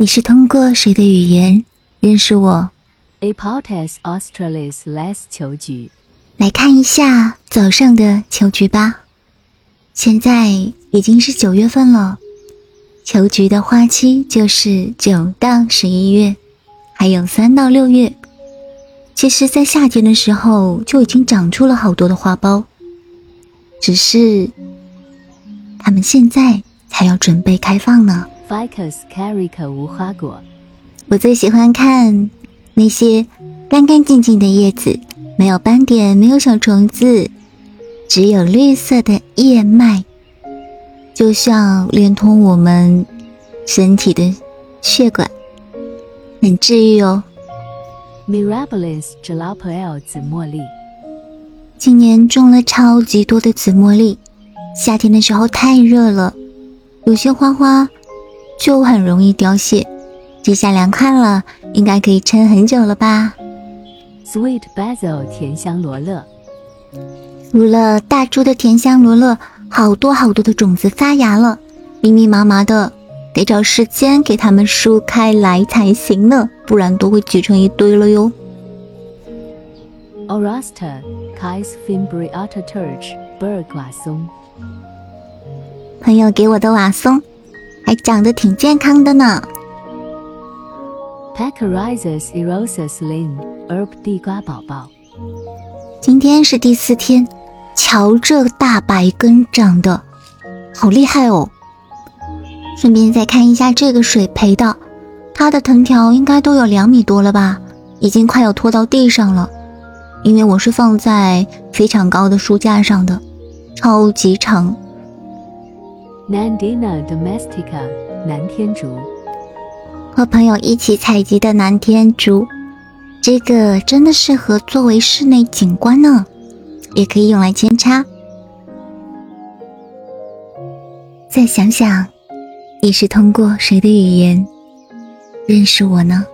你是通过谁的语言认识我？Apotes Australis Les 球菊，来看一下早上的球菊吧。现在已经是九月份了，球菊的花期就是九到十一月，还有三到六月。其实，在夏天的时候就已经长出了好多的花苞，只是它们现在才要准备开放呢。Ficus carica 无花果，我最喜欢看那些干干净净的叶子，没有斑点，没有小虫子，只有绿色的叶脉，就像连通我们身体的血管，很治愈哦。Mirabilis jalapel 紫茉莉，今年种了超级多的紫茉莉，夏天的时候太热了，有些花花就很容易凋谢。这下凉快了，应该可以撑很久了吧？Sweet basil 甜香罗勒，除了大株的甜香罗勒，好多好多的种子发芽了，密密麻麻的，得找时间给它们梳开来才行呢，不然都会挤成一堆了哟。Orasta Kais fimbriata turch 波尔寡松，朋友给我的瓦松，还长得挺健康的呢。Pachyrhizis erosus lin herb 地瓜宝宝，今天是第四天，瞧这大白根长得好厉害哦！顺便再看一下这个水培的，它的藤条应该都有两米多了吧，已经快要拖到地上了。因为我是放在非常高的书架上的，超级长。Nandina domestica 南天竹，和朋友一起采集的南天竹，这个真的适合作为室内景观呢，也可以用来扦插。再想想，你是通过谁的语言认识我呢？